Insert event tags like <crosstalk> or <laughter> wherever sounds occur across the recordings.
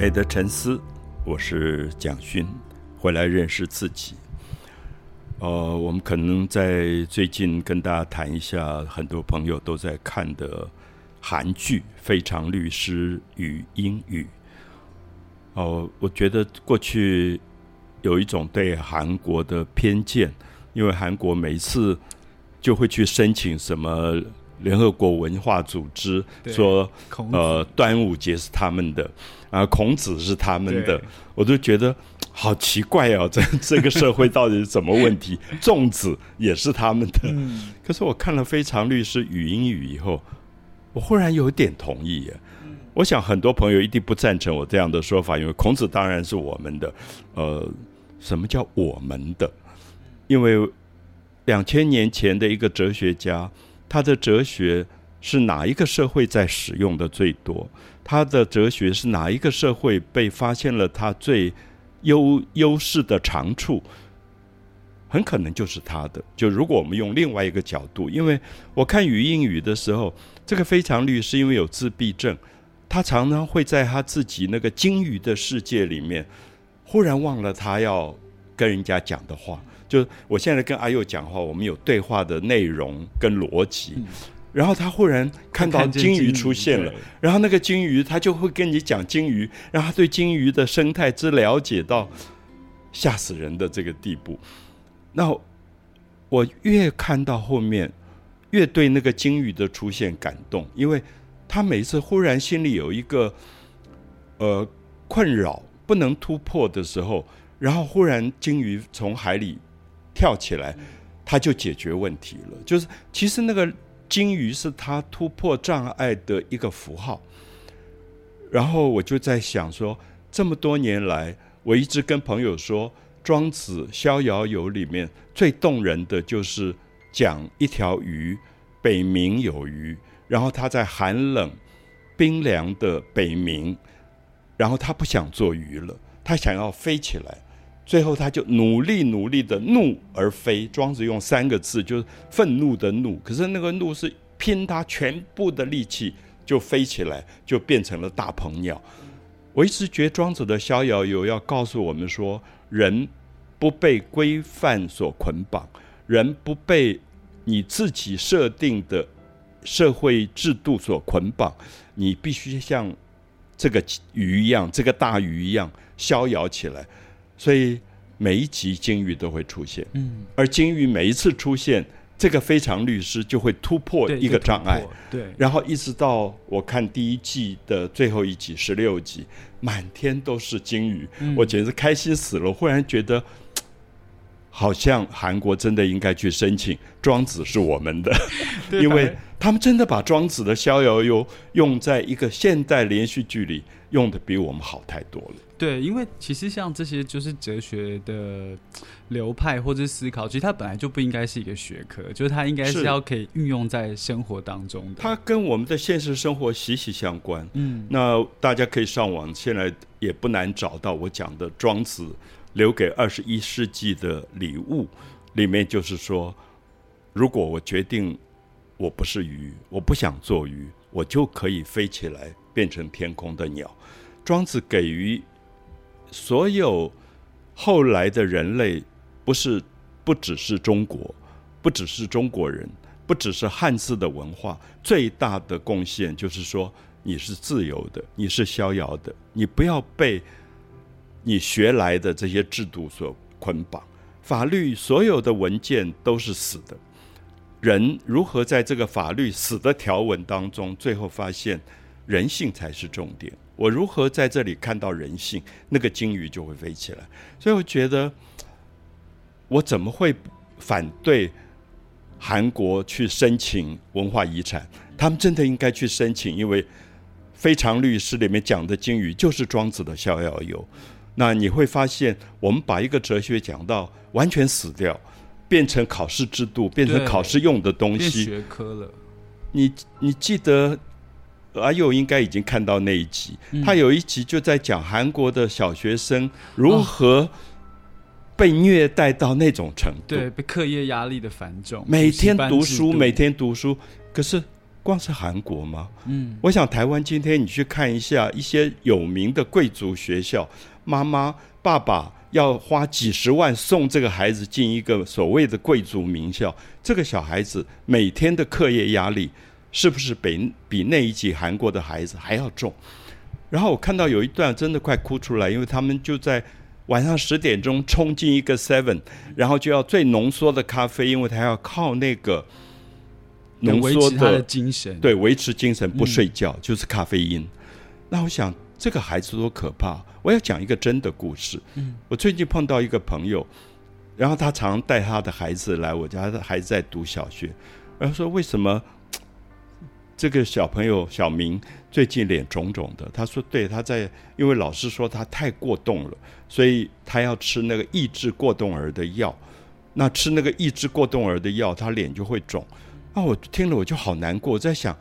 美的沉思，我是蒋勋，回来认识自己。呃，我们可能在最近跟大家谈一下，很多朋友都在看的韩剧《非常律师与英语》。哦，我觉得过去有一种对韩国的偏见，因为韩国每次就会去申请什么联合国文化组织，说呃端午节是他们的。啊，孔子是他们的，我都觉得好奇怪哦，<laughs> 这这个社会到底是什么问题？<laughs> 粽子也是他们的，可是我看了《非常律师语音语》以后，我忽然有点同意耶。我想很多朋友一定不赞成我这样的说法，因为孔子当然是我们的。呃，什么叫我们的？因为两千年前的一个哲学家，他的哲学是哪一个社会在使用的最多？他的哲学是哪一个社会被发现了他最优优势的长处？很可能就是他的。就如果我们用另外一个角度，因为我看语音语的时候，这个非常律师因为有自闭症，他常常会在他自己那个鲸鱼的世界里面，忽然忘了他要跟人家讲的话。就我现在跟阿佑讲话，我们有对话的内容跟逻辑。然后他忽然看到鲸鱼出现了，然后那个鲸鱼他就会跟你讲鲸鱼，然后他对鲸鱼的生态之了解到吓死人的这个地步。那我越看到后面，越对那个鲸鱼的出现感动，因为他每次忽然心里有一个呃困扰不能突破的时候，然后忽然鲸鱼从海里跳起来，他就解决问题了。就是其实那个。金鱼是他突破障碍的一个符号，然后我就在想说，这么多年来，我一直跟朋友说，《庄子·逍遥游》里面最动人的就是讲一条鱼，北冥有鱼，然后他在寒冷、冰凉的北冥，然后他不想做鱼了，他想要飞起来。最后，他就努力努力的怒而飞。庄子用三个字，就是愤怒的怒。可是那个怒是拼他全部的力气就飞起来，就变成了大鹏鸟。我一直觉庄子的《逍遥游》要告诉我们说：人不被规范所捆绑，人不被你自己设定的社会制度所捆绑，你必须像这个鱼一样，这个大鱼一样逍遥起来。所以每一集金鱼都会出现，嗯，而金鱼每一次出现，这个非常律师就会突破一个障碍，对，然后一直到我看第一季的最后一集十六集，满天都是金鱼，我简直开心死了。忽然觉得，好像韩国真的应该去申请庄子是我们的，<laughs> 因为他们真的把庄子的逍遥游用在一个现代连续剧里，用的比我们好太多了。对，因为其实像这些就是哲学的流派或者思考，其实它本来就不应该是一个学科，就是它应该是要可以运用在生活当中的。它跟我们的现实生活息息相关。嗯，那大家可以上网，现在也不难找到我讲的庄子留给二十一世纪的礼物，里面就是说，如果我决定我不是鱼，我不想做鱼，我就可以飞起来变成天空的鸟。庄子给予。所有后来的人类，不是不只是中国，不只是中国人，不只是汉字的文化，最大的贡献就是说，你是自由的，你是逍遥的，你不要被你学来的这些制度所捆绑。法律所有的文件都是死的，人如何在这个法律死的条文当中，最后发现人性才是重点。我如何在这里看到人性？那个鲸鱼就会飞起来。所以我觉得，我怎么会反对韩国去申请文化遗产？他们真的应该去申请，因为《非常律师》里面讲的鲸鱼就是庄子的逍遥游。那你会发现，我们把一个哲学讲到完全死掉，变成考试制度，变成考试用的东西，学科了。你你记得？阿佑应该已经看到那一集，他有一集就在讲韩国的小学生如何被虐待到那种程度，对，被课业压力的繁重，每天读书，每天读书，可是光是韩国吗？嗯，我想台湾今天你去看一下一些有名的贵族学校，妈妈爸爸要花几十万送这个孩子进一个所谓的贵族名校，这个小孩子每天的课业压力是不是比比那一级韩国的孩子还要重？然后我看到有一段真的快哭出来，因为他们就在晚上十点钟冲进一个 Seven，然后就要最浓缩的咖啡，因为他要靠那个浓缩他的精神，对，维持精神不睡觉就是咖啡因。那我想这个孩子多可怕！我要讲一个真的故事。嗯，我最近碰到一个朋友，然后他常带他的孩子来我家，的孩子在读小学，然后说为什么？这个小朋友小明最近脸肿肿的，他说：“对，他在，因为老师说他太过动了，所以他要吃那个抑制过动儿的药。那吃那个抑制过动儿的药，他脸就会肿。啊，我听了我就好难过，我在想，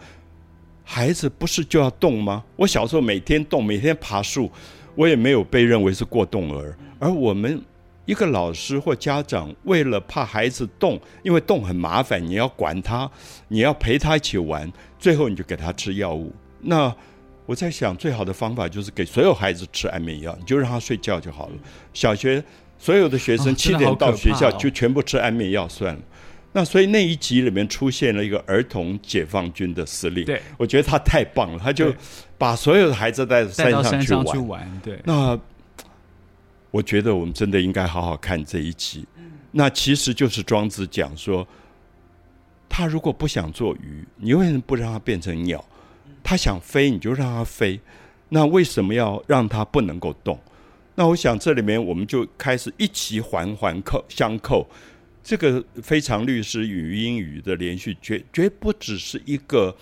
孩子不是就要动吗？我小时候每天动，每天爬树，我也没有被认为是过动儿，而我们。”一个老师或家长为了怕孩子动，因为动很麻烦，你要管他，你要陪他一起玩，最后你就给他吃药物。那我在想，最好的方法就是给所有孩子吃安眠药，你就让他睡觉就好了。小学所有的学生七点到学校就全部吃安眠药算了。那所以那一集里面出现了一个儿童解放军的司令，对我觉得他太棒了，他就把所有的孩子带山上去玩。对，那。我觉得我们真的应该好好看这一集。那其实就是庄子讲说，他如果不想做鱼，你为什么不让他变成鸟？他想飞，你就让他飞。那为什么要让他不能够动？那我想这里面我们就开始一起环环扣相扣。这个非常律师与英语的连续，绝绝不只是一个。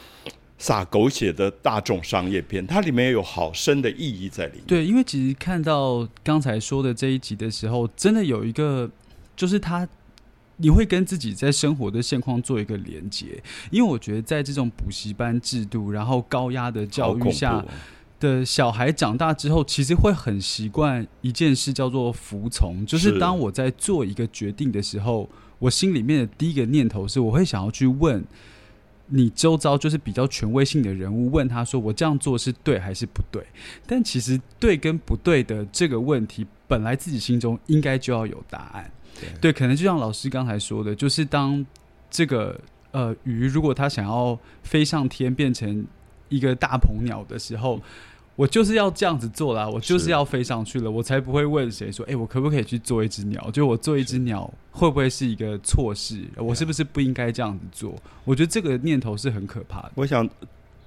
撒狗血的大众商业片，它里面有好深的意义在里面。对，因为其实看到刚才说的这一集的时候，真的有一个，就是他，你会跟自己在生活的现况做一个连接。因为我觉得在这种补习班制度，然后高压的教育下的小孩长大之后，其实会很习惯一件事，叫做服从。就是当我在做一个决定的时候，我心里面的第一个念头是，我会想要去问。你周遭就是比较权威性的人物，问他说：“我这样做是对还是不对？”但其实对跟不对的这个问题，本来自己心中应该就要有答案。对，可能就像老师刚才说的，就是当这个呃鱼，如果它想要飞上天，变成一个大鹏鸟的时候。我就是要这样子做啦，我就是要飞上去了，我才不会问谁说，哎，我可不可以去做一只鸟？就我做一只鸟，会不会是一个错事？我是不是不应该这样子做？我觉得这个念头是很可怕的。我想，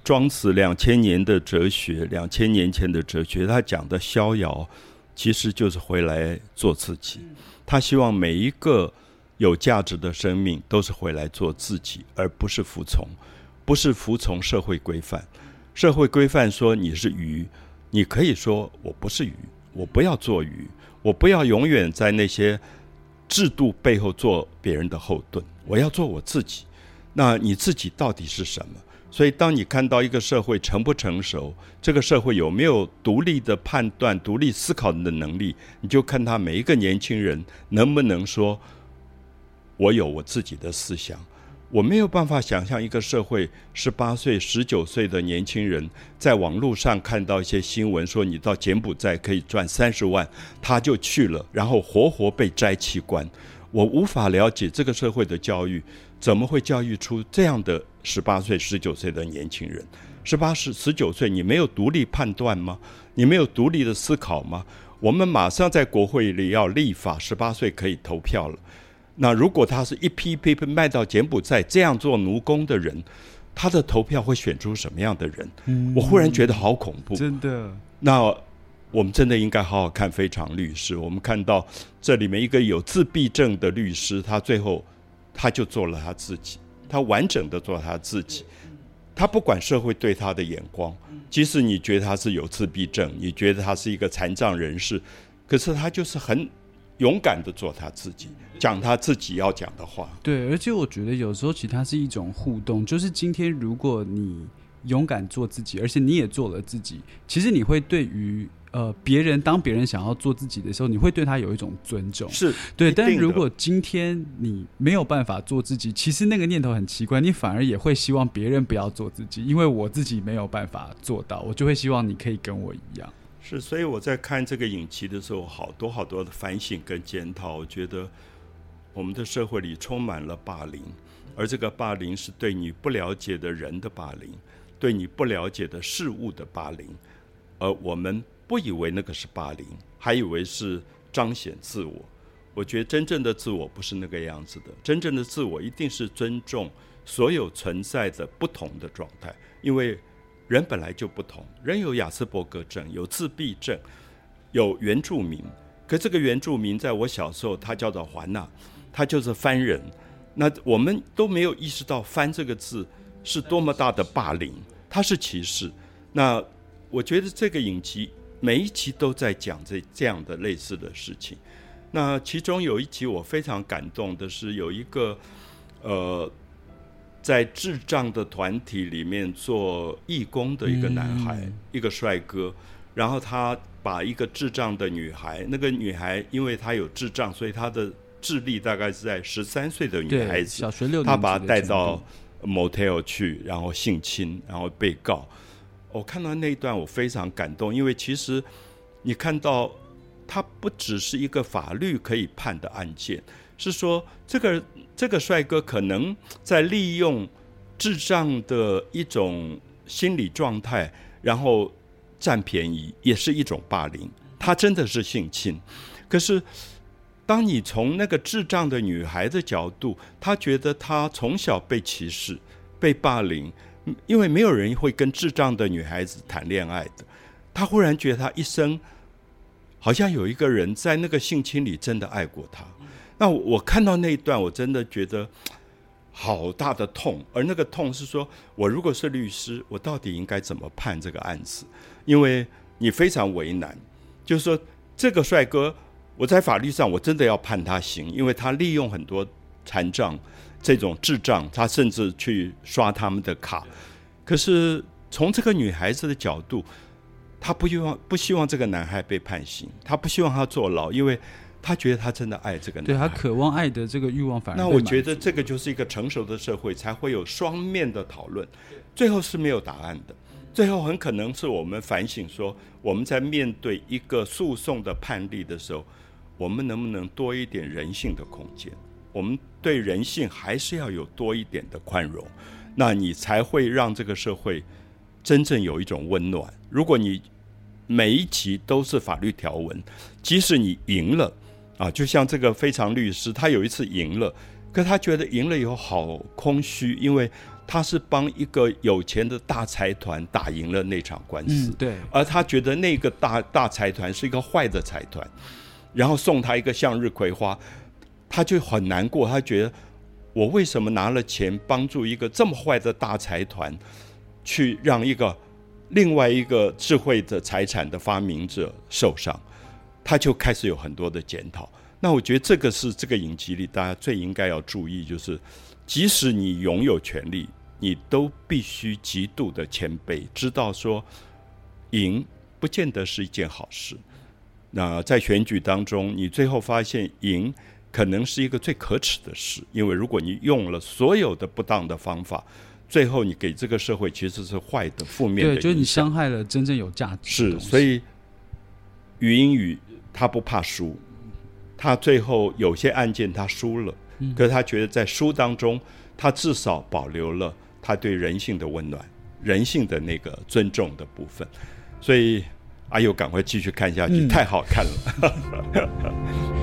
庄子两千年的哲学，两千年前的哲学，他讲的逍遥，其实就是回来做自己。他希望每一个有价值的生命都是回来做自己，而不是服从，不是服从社会规范。社会规范说你是鱼，你可以说我不是鱼，我不要做鱼，我不要永远在那些制度背后做别人的后盾，我要做我自己。那你自己到底是什么？所以，当你看到一个社会成不成熟，这个社会有没有独立的判断、独立思考的能力，你就看他每一个年轻人能不能说，我有我自己的思想。我没有办法想象一个社会，十八岁、十九岁的年轻人在网络上看到一些新闻，说你到柬埔寨可以赚三十万，他就去了，然后活活被摘器官。我无法了解这个社会的教育怎么会教育出这样的十八岁、十九岁的年轻人。十八、十、十九岁，你没有独立判断吗？你没有独立的思考吗？我们马上在国会里要立法，十八岁可以投票了。那如果他是一批批被卖到柬埔寨这样做奴工的人，他的投票会选出什么样的人？我忽然觉得好恐怖。真的。那我们真的应该好好看《非常律师》。我们看到这里面一个有自闭症的律师，他最后他就做了他自己，他完整的做他自己。他不管社会对他的眼光，即使你觉得他是有自闭症，你觉得他是一个残障人士，可是他就是很。勇敢的做他自己，讲他自己要讲的话。对，而且我觉得有时候其实它是一种互动，就是今天如果你勇敢做自己，而且你也做了自己，其实你会对于呃，别人当别人想要做自己的时候，你会对他有一种尊重，是对。但如果今天你没有办法做自己，其实那个念头很奇怪，你反而也会希望别人不要做自己，因为我自己没有办法做到，我就会希望你可以跟我一样。是，所以我在看这个影集的时候，好多好多的反省跟检讨。我觉得我们的社会里充满了霸凌，而这个霸凌是对你不了解的人的霸凌，对你不了解的事物的霸凌，而我们不以为那个是霸凌，还以为是彰显自我。我觉得真正的自我不是那个样子的，真正的自我一定是尊重所有存在的不同的状态，因为人本来就不同，人有雅斯伯格症，有自闭症，有原住民。可这个原住民在我小时候，他叫做环娜，他就是番人。那我们都没有意识到“番”这个字是多么大的霸凌，它是歧视。那我觉得这个影集每一集都在讲这这样的类似的事情。那其中有一集我非常感动的是，有一个呃，在智障的团体里面做义工的一个男孩，一个帅哥，然后他把一个智障的女孩，那个女孩因为她有智障，所以她的智力大概是在十三岁的女孩，子，小学六年他把她带到 motel 去，然后性侵，然后被告。我看到那一段，我非常感动，因为其实你看到，它不只是一个法律可以判的案件，是说这个这个帅哥可能在利用智障的一种心理状态，然后占便宜，也是一种霸凌。他真的是性侵，可是当你从那个智障的女孩的角度，她觉得她从小被歧视、被霸凌，因为没有人会跟智障的女孩子谈恋爱的。她忽然觉得她一生好像有一个人在那个性侵里真的爱过她。那我看到那一段，我真的觉得 <tsk> 好大的痛，而那个痛是说，我如果是律师，我到底应该怎么判这个案子？因为你非常为难，就是说这个帅哥，我在法律上我真的要判他刑，因为他利用很多残障这种智障，他甚至去刷他们的卡。可是从这个女孩子的角度，她不希望不希望这个男孩被判刑，她不希望他坐牢，因为她觉得他真的爱这个男孩。对他渴望爱的这个欲望反而那我觉得这个就是一个成熟的社会才会有双面的讨论，最后是没有答案的。最后很可能是我们反省说，我们在面对一个诉讼的判例的时候，我们能不能多一点人性的空间？我们对人性还是要有多一点的宽容，那你才会让这个社会真正有一种温暖。如果你每一集都是法律条文，即使你赢了啊，就像这个非常律师，他有一次赢了，可他觉得赢了以后好空虚，因为他是帮一个有钱的大财团打赢了那场官司，嗯，对，而他觉得那个大大财团是一个坏的财团，然后送他一个向日葵花，他就很难过，他觉得我为什么拿了钱帮助一个这么坏的大财团，去让一个另外一个智慧的财产的发明者受伤，他就开始有很多的检讨。那我觉得这个是这个影集里大家最应该要注意，就是即使你拥有权利，你都必须极度的谦卑，知道说赢不见得是一件好事。那在选举当中，你最后发现赢可能是一个最可耻的事，因为如果你用了所有的不当的方法，最后你给这个社会其实是坏的、负面的对，就是你伤害了真正有价值的是，所以语音语他不怕输，他最后有些案件他输了，嗯。可是他觉得在输当中，他至少保留了他对人性的温暖、人性的那个尊重的部分，所以阿佑赶快继续看下去，嗯。太好看了。<laughs>